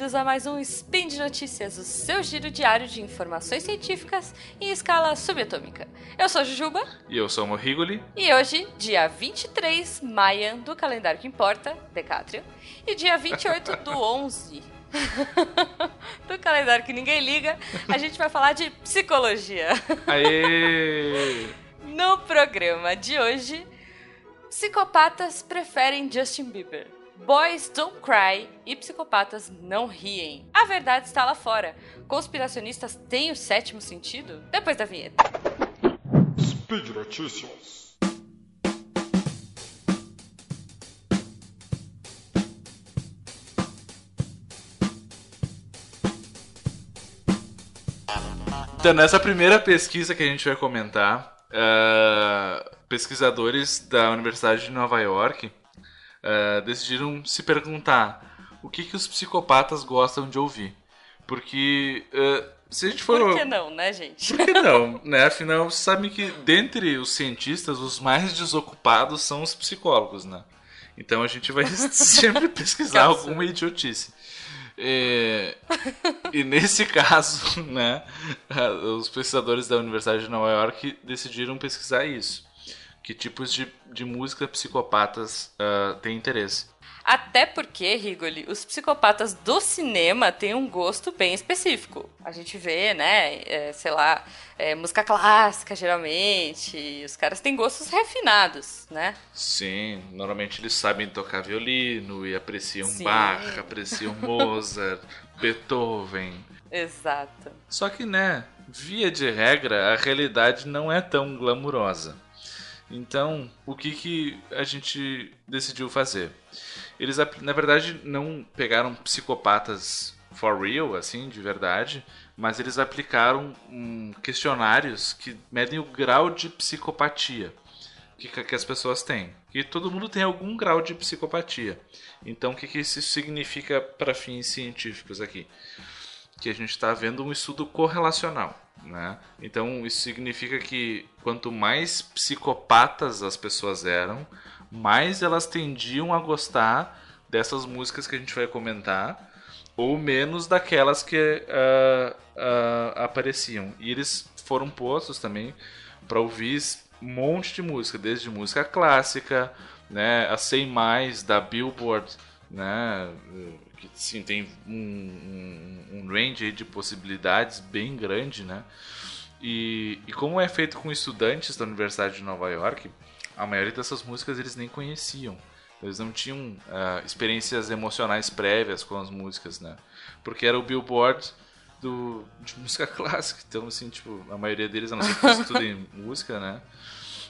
bem-vindos a mais um Spin de Notícias, o seu giro diário de informações científicas em escala subatômica. Eu sou a Jujuba. E eu sou o Morrigoli. E hoje, dia 23 Maia do calendário que importa, Decátrio, e dia 28 do 11 do calendário que ninguém liga, a gente vai falar de psicologia. Aê! No programa de hoje, psicopatas preferem Justin Bieber. Boys Don't Cry e psicopatas não riem. A verdade está lá fora. Conspiracionistas têm o sétimo sentido? Depois da vinheta. Speed Notícias. Então, nessa primeira pesquisa que a gente vai comentar, uh, pesquisadores da Universidade de Nova York uh, decidiram se perguntar o que, que os psicopatas gostam de ouvir. Porque uh, se a gente for. Por que não, né, gente? Por que não? Né? Afinal, você sabe que dentre os cientistas, os mais desocupados são os psicólogos, né? Então a gente vai sempre pesquisar alguma idiotice. É, e nesse caso, né, os pesquisadores da Universidade de Nova York decidiram pesquisar isso. Que tipos de, de música psicopatas uh, têm interesse. Até porque, Rigoli, os psicopatas do cinema têm um gosto bem específico. A gente vê, né, é, sei lá, é, música clássica, geralmente. Os caras têm gostos refinados, né? Sim, normalmente eles sabem tocar violino e apreciam Sim. Bach, apreciam Mozart, Beethoven. Exato. Só que, né, via de regra, a realidade não é tão glamurosa. Então, o que, que a gente decidiu fazer? Eles, na verdade, não pegaram psicopatas for real, assim, de verdade, mas eles aplicaram questionários que medem o grau de psicopatia que, que as pessoas têm. E todo mundo tem algum grau de psicopatia. Então, o que, que isso significa para fins científicos aqui? Que a gente está vendo um estudo correlacional. Né? Então, isso significa que quanto mais psicopatas as pessoas eram, mais elas tendiam a gostar dessas músicas que a gente vai comentar, ou menos daquelas que uh, uh, apareciam. E eles foram postos também para ouvir um monte de música, desde música clássica, né, a 100 mais da Billboard, né, que sim, tem um, um, um range de possibilidades bem grande, né? E, e como é feito com estudantes da Universidade de Nova York, a maioria dessas músicas eles nem conheciam. Eles não tinham uh, experiências emocionais prévias com as músicas, né? Porque era o Billboard do, de música clássica. Então, assim, tipo, a maioria deles, não que estudem música, né?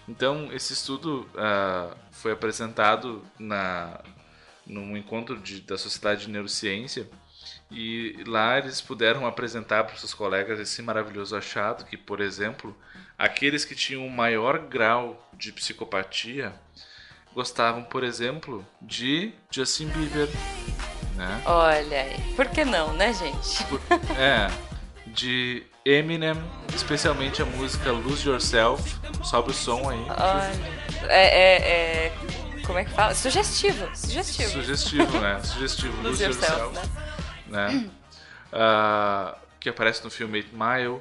Então, esse estudo uh, foi apresentado na, num encontro de, da Sociedade de Neurociência e lá eles puderam apresentar para os seus colegas esse maravilhoso achado que, por exemplo, aqueles que tinham um maior grau de psicopatia gostavam, por exemplo, de Justin Bieber, né? Olha aí, por que não, né, gente? É, de Eminem, especialmente a música Lose Yourself. Sobe o som aí. Olha, é, é, é como é que fala? Sugestivo, sugestivo. Sugestivo, né? Sugestivo. Lose, Lose Yourself, yourself, né? né? Uh, que aparece no filme Eight Mile,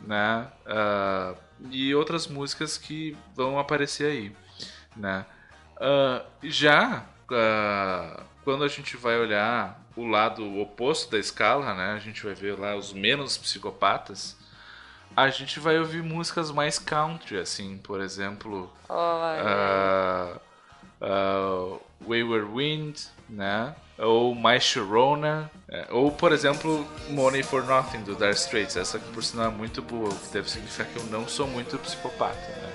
né? Uh, e outras músicas que vão aparecer aí, né? Uh, já quando a gente vai olhar o lado oposto da escala, né? A gente vai ver lá os menos psicopatas. A gente vai ouvir músicas mais country, assim, por exemplo. Oh, uh, Wayward Wind, né? Ou My Sharona, é, ou por exemplo Money for Nothing do Dire Straits, essa que por sinal é muito boa, o que deve significar que eu não sou muito psicopata, né?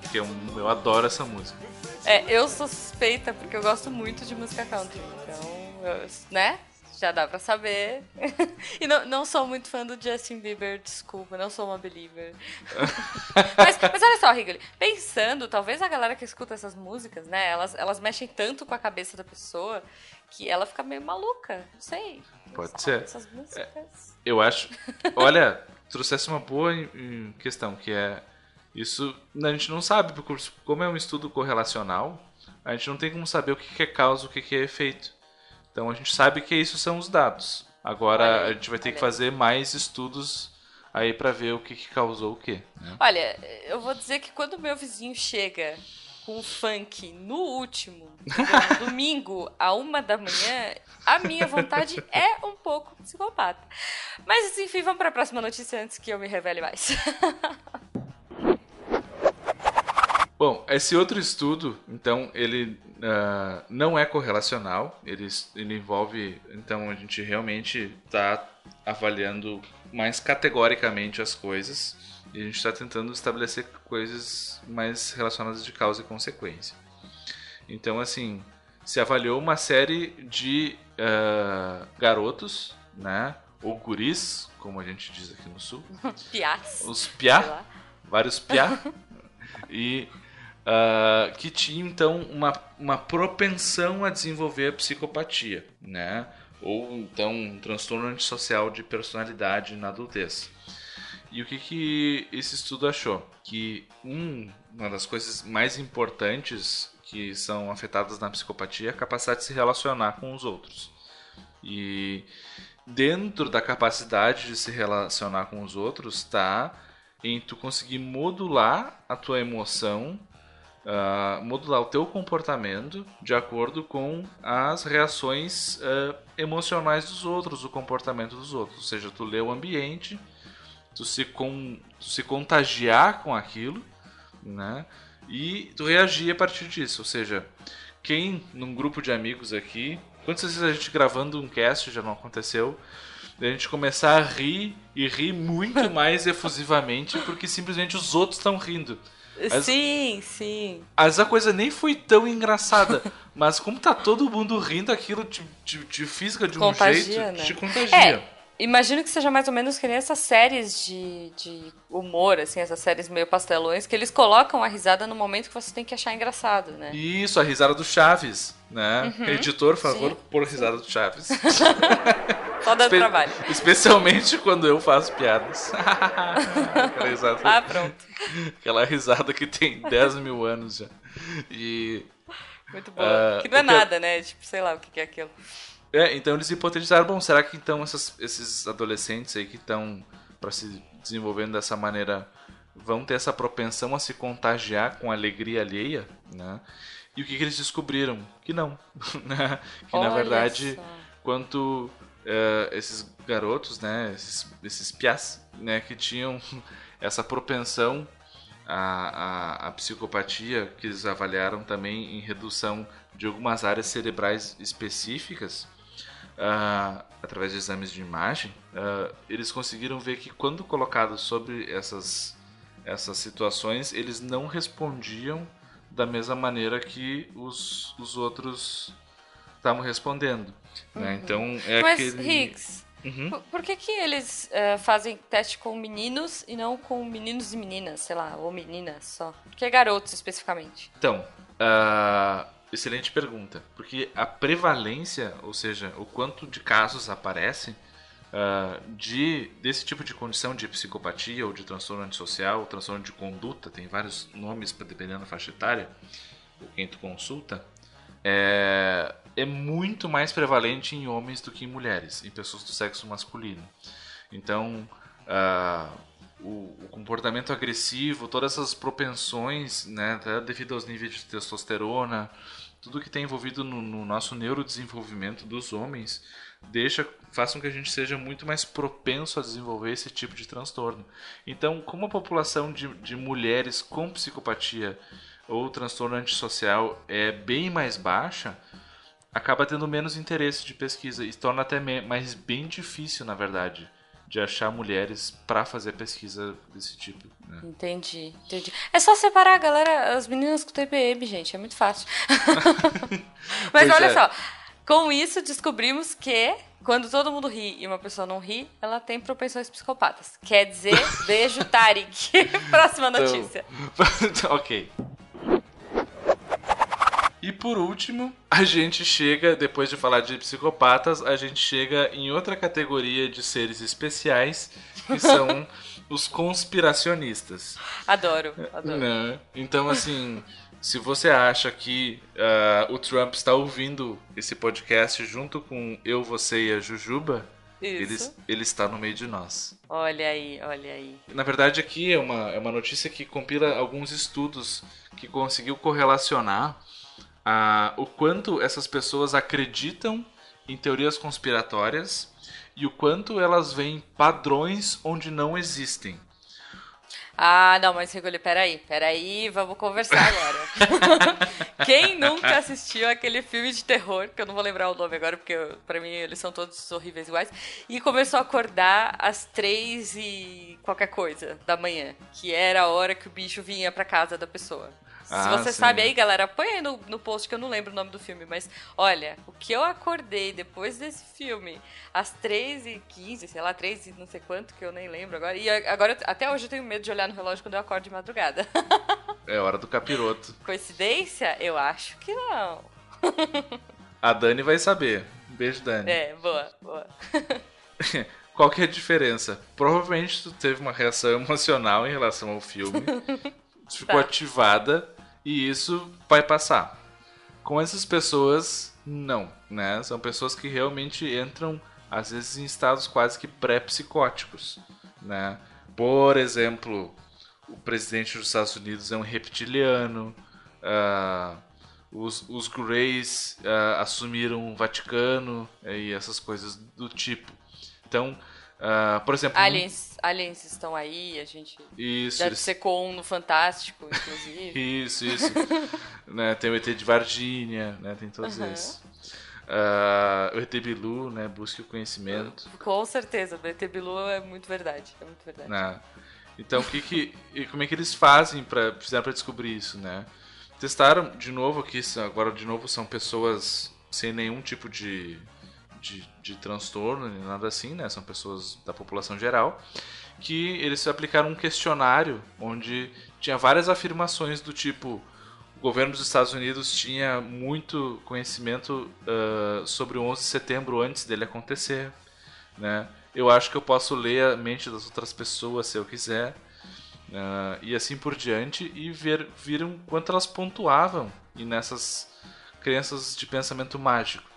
Porque eu, eu, eu adoro essa música. É, eu sou suspeita porque eu gosto muito de música country, então, eu, né? Já dá pra saber. e não, não sou muito fã do Justin Bieber, desculpa, não sou uma believer. mas, mas olha só, Rigoli, pensando, talvez a galera que escuta essas músicas, né, elas, elas mexem tanto com a cabeça da pessoa que ela fica meio maluca, não sei. Pode ser. Essas músicas. É, eu acho. Olha, trouxesse uma boa questão, que é. Isso a gente não sabe, porque como é um estudo correlacional, a gente não tem como saber o que é causa e o que é efeito. Então a gente sabe que isso são os dados. Agora aí, a gente vai ter que fazer mais estudos aí pra ver o que, que causou o quê. né? Olha, eu vou dizer que quando meu vizinho chega com o funk no último, no domingo, a uma da manhã, a minha vontade é um pouco psicopata. Mas enfim, vamos para a próxima notícia antes que eu me revele mais. Bom, esse outro estudo, então, ele ah, não é correlacional, ele, ele envolve, então a gente realmente está avaliando mais categoricamente as coisas e a gente está tentando estabelecer coisas mais relacionadas de causa e consequência. Então, assim, se avaliou uma série de ah, garotos, né, ou guris, como a gente diz aqui no sul, Piás. os piá, vários piá, e ah, que tinha então uma, uma propensão a desenvolver psicopatia, né? Ou então um transtorno antissocial de personalidade na adultez. E o que, que esse estudo achou? Que um, uma das coisas mais importantes que são afetadas na psicopatia é a capacidade de se relacionar com os outros. E dentro da capacidade de se relacionar com os outros está em tu conseguir modular a tua emoção, ah, modular o teu comportamento de acordo com as reações ah, emocionais dos outros, o comportamento dos outros. Ou seja, tu lê o ambiente, tu se, con tu se contagiar com aquilo, né? E tu reagir a partir disso. Ou seja, quem num grupo de amigos aqui, quantas vezes a gente gravando um cast já não aconteceu? A gente começar a rir e rir muito mais efusivamente porque simplesmente os outros estão rindo. Mas- Sim, sim. Vezes a coisa nem foi tão engraçada, mas como tá todo mundo rindo, aquilo te, te, te fisga de um Contagia, jeito, né? te contagia. É, imagino que seja mais ou menos que nem essas séries de, de humor, assim, essas séries meio pastelões, que eles colocam a risada no momento que você tem que achar engraçado, né? Isso, a risada do Chaves, né? Editor, por favor, Uhum. Sim. por risada do Chaves. Só dando Espe- trabalho. Especialmente quando eu faço piadas. aquela, risada, Ah, pronto. aquela risada que tem 10 mil anos já. E. Muito bom. Ah, que não é que eu- nada, né? Tipo, sei lá o que é aquilo. É, então eles hipotetizaram, bom, será que então essas- esses adolescentes aí que estão para se desenvolvendo dessa maneira vão ter essa propensão a se contagiar com a alegria alheia, né? E o que, que eles descobriram? Que não, né? Que na Olha verdade, só. quanto eh, esses garotos, né, esses, esses piás, né, que tinham essa propensão à, à, à psicopatia, que eles avaliaram também em redução de algumas áreas cerebrais específicas, ah, através de exames de imagem, ah, eles conseguiram ver que quando colocados sobre essas, essas situações, eles não respondiam da mesma maneira que os, os outros estavam respondendo. né? Então é Uhum. Mas, aquele. Higgs, Uhum. por, por que que eles eh, fazem teste com meninos e não com meninos e meninas, sei lá, ou meninas só? Por que garotos especificamente? Então, ah, excelente pergunta. Porque a prevalência, ou seja, o quanto de casos aparece ah, de desse tipo de condição de psicopatia ou de transtorno antissocial, transtorno de conduta, tem vários nomes dependendo da faixa etária, ou quem tu consulta, é, é muito mais prevalente em homens do que em mulheres, em pessoas do sexo masculino. Então, ah, o, o comportamento agressivo, todas essas propensões, né, até devido aos níveis de testosterona, tudo que está envolvido no, no nosso neurodesenvolvimento dos homens, deixa, faz com que a gente seja muito mais propenso a desenvolver esse tipo de transtorno. Então, como a população de, de mulheres com psicopatia ou transtorno antissocial é bem mais baixa, acaba tendo menos interesse de pesquisa e torna até mais bem difícil, na verdade, de achar mulheres para fazer pesquisa desse tipo. né? Entendi, entendi. É só separar a galera, as meninas com TPM, gente, é muito fácil. Mas olha é. só, com isso descobrimos que quando todo mundo ri e uma pessoa não ri, ela tem propensões psicopatas. Quer dizer, beijo, Tarik. Próxima Então, notícia. ok. E por último, a gente chega, depois de falar de psicopatas, a gente chega em outra categoria de seres especiais, que são os conspiracionistas. Adoro, adoro. Né? Então, assim, se você acha que uh, o Trump está ouvindo esse podcast junto com eu, você e a Jujuba, ele, ele, está no meio de nós. Olha aí, olha aí. Na verdade, aqui é uma, é uma notícia que compila alguns estudos que conseguiu correlacionar uh, o quanto essas pessoas acreditam em teorias conspiratórias e o quanto elas veem padrões onde não existem. Ah, não, mas Rigoli, peraí, peraí, vamos conversar agora. Quem nunca assistiu aquele filme de terror, que eu não vou lembrar o nome agora, porque para mim eles são todos horríveis iguais, e começou a acordar às três e qualquer coisa da manhã, que era a hora que o bicho vinha pra casa da pessoa. Ah, Se você sim. sabe aí, galera, põe aí no, no post que eu não lembro o nome do filme, mas olha, o que eu acordei depois desse filme, às 3h15, sei lá, 3 e não sei quanto, que eu nem lembro agora. E agora, até hoje eu tenho medo de olhar no relógio quando eu acordo de madrugada. é hora do capiroto. Coincidência? Eu acho que não. A Dani vai saber. Beijo, Dani. É, boa, boa. Qual que é a diferença? Provavelmente tu teve uma reação emocional em relação ao filme. ficou tá. ativada e isso vai passar. Com essas pessoas, não, né? São pessoas que realmente entram, às vezes, em estados quase que pré-psicóticos, né? Por exemplo, o presidente dos Estados Unidos é um reptiliano, uh, os, os Greys uh, assumiram o Vaticano e essas coisas do tipo. Então, Uh, por exemplo. Aliens, um... aliens estão aí, a gente. Isso. Deve ser com no Fantástico, inclusive. isso, isso. né, tem o ET de Varginha, né, tem todos uhum. esses. Uh, o ET Bilu, né, busque o conhecimento. Com certeza, o ET Bilu é muito verdade. É muito verdade. Né? Então, o que que, e como é que eles fazem para fizeram para descobrir isso, né? Testaram de novo aqui, agora de novo são pessoas sem nenhum tipo de de, de transtorno, nem nada assim, né? São pessoas da população geral. Que eles aplicaram um questionário onde tinha várias afirmações do tipo: o governo dos Estados Unidos tinha muito conhecimento uh, sobre o 11 de setembro antes dele acontecer, né? Eu acho que eu posso ler a mente das outras pessoas se eu quiser. Uh, e assim por diante, e ver, viram quanto elas pontuavam e nessas crenças de pensamento mágico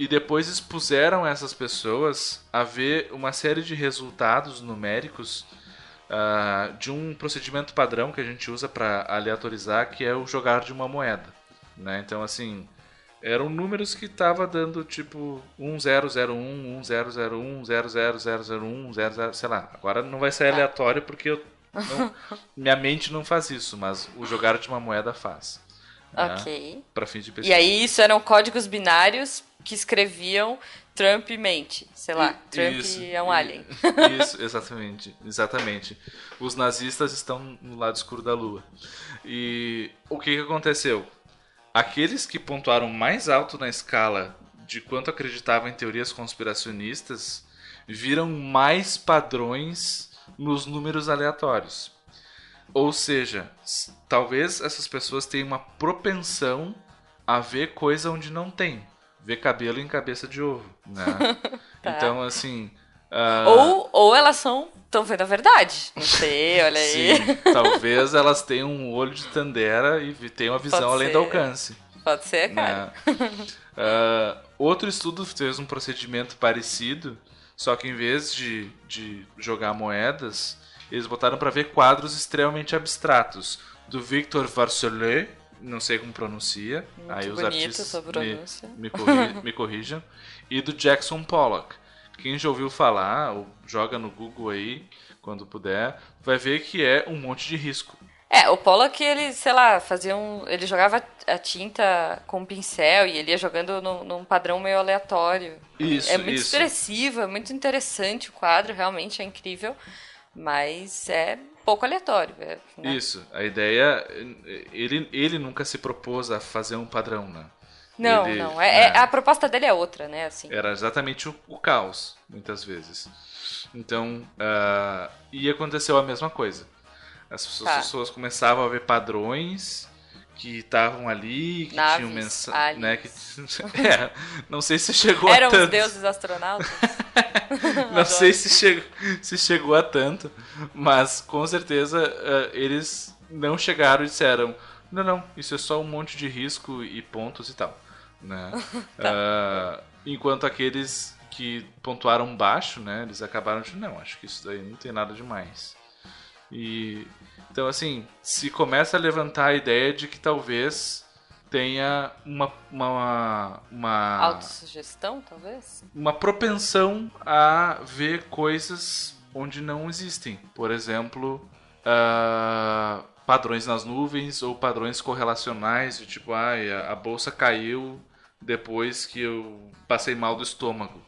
e depois expuseram essas pessoas a ver uma série de resultados numéricos uh, de um procedimento padrão que a gente usa para aleatorizar, que é o jogar de uma moeda. Né? Então, assim, eram números que estava dando tipo 1001, 1001, 00001, 00, sei lá. Agora não vai ser aleatório porque eu não, minha mente não faz isso, mas o jogar de uma moeda faz. Né? Ok. Para fins de pesquisa. E aí isso eram códigos binários que escreviam Trump mente, sei lá, e, Trump isso, é um alien. Isso, exatamente, exatamente. Os nazistas estão no lado escuro da lua. E o que, que aconteceu? Aqueles que pontuaram mais alto na escala de quanto acreditavam em teorias conspiracionistas viram mais padrões nos números aleatórios. Ou seja, talvez essas pessoas tenham uma propensão a ver coisa onde não tem ver cabelo em cabeça de ovo, né? tá. Então, assim... Uh... Ou, ou elas são estão vendo a verdade. Não sei, olha aí. Sim, talvez elas tenham um olho de tandera e tenham a visão Pode além ser. do alcance. Pode ser, né? cara. Né? Uh, outro estudo fez um procedimento parecido, só que em vez de, de jogar moedas, eles botaram para ver quadros extremamente abstratos do Victor Varsolet, não sei como pronuncia. Muito aí os artistas me, me, corri, me, corrijam. E do Jackson Pollock. Quem já ouviu falar, ou joga no Google aí, quando puder, vai ver que é um monte de risco. É, o Pollock, ele, sei lá, fazia um. Ele jogava a tinta com um pincel e ele ia jogando num, num padrão meio aleatório. Isso, é muito isso. expressivo, é muito interessante o quadro, realmente é incrível. Mas é pouco aleatório. É, né? Isso. A ideia. Ele, ele nunca se propôs a fazer um padrão, né? Não, ele, não. É, é, a proposta dele é outra, né? Assim. Era exatamente o, o caos, muitas vezes. Então, uh, e aconteceu a mesma coisa. As pessoas, tá. pessoas começavam a ver padrões que estavam ali, que Naves, tinham mensagem. Né, que... é, não sei se chegou Eram a tanto. os deuses astronautas? não sei se chegou, se chegou a tanto, mas com certeza uh, eles não chegaram e disseram Não, não, isso é só um monte de risco e pontos e tal. Né? tá. uh, enquanto aqueles que pontuaram baixo, né, eles acabaram de não, acho que isso daí não tem nada demais. E então assim, se começa a levantar a ideia de que talvez tenha uma uma uma autossugestão, talvez, uma propensão a ver coisas onde não existem. Por exemplo, uh, padrões nas nuvens ou padrões correlacionais, de tipo, ah, a bolsa caiu depois que eu passei mal do estômago.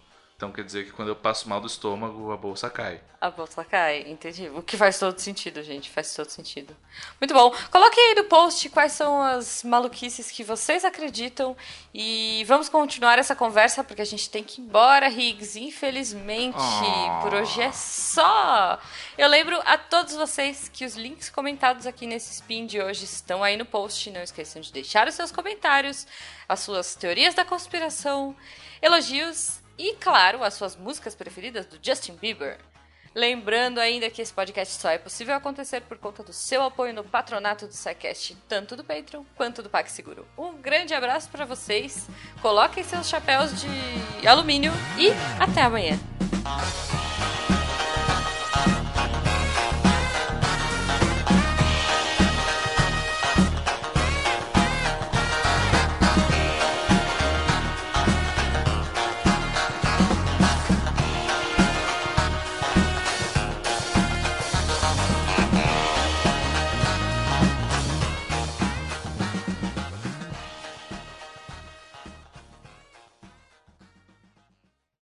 Então quer dizer que quando eu passo mal do estômago, a bolsa cai. A bolsa cai, entendi. O que faz todo sentido, gente. Faz todo sentido. Muito bom. Coloque aí no post quais são as maluquices que vocês acreditam. E vamos continuar essa conversa, porque a gente tem que ir embora, Higgs. Infelizmente, oh. por hoje é só. Eu lembro a todos vocês que os links comentados aqui nesse spin de hoje estão aí no post. Não esqueçam de deixar os seus comentários, as suas teorias da conspiração, elogios e, claro, as suas músicas preferidas do Justin Bieber. Lembrando ainda que esse podcast só é possível acontecer por conta do seu apoio no patronato do SciCast, tanto do Patreon quanto do PagSeguro. Um grande abraço para vocês, coloquem seus chapéus de alumínio e até amanhã.